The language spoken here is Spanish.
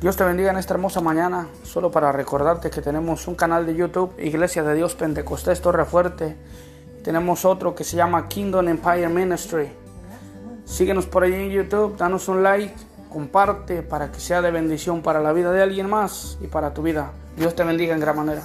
Dios te bendiga en esta hermosa mañana. Solo para recordarte que tenemos un canal de YouTube, Iglesia de Dios Pentecostés Torre Fuerte. Tenemos otro que se llama Kingdom Empire Ministry. Síguenos por ahí en YouTube, danos un like, comparte para que sea de bendición para la vida de alguien más y para tu vida. Dios te bendiga en gran manera.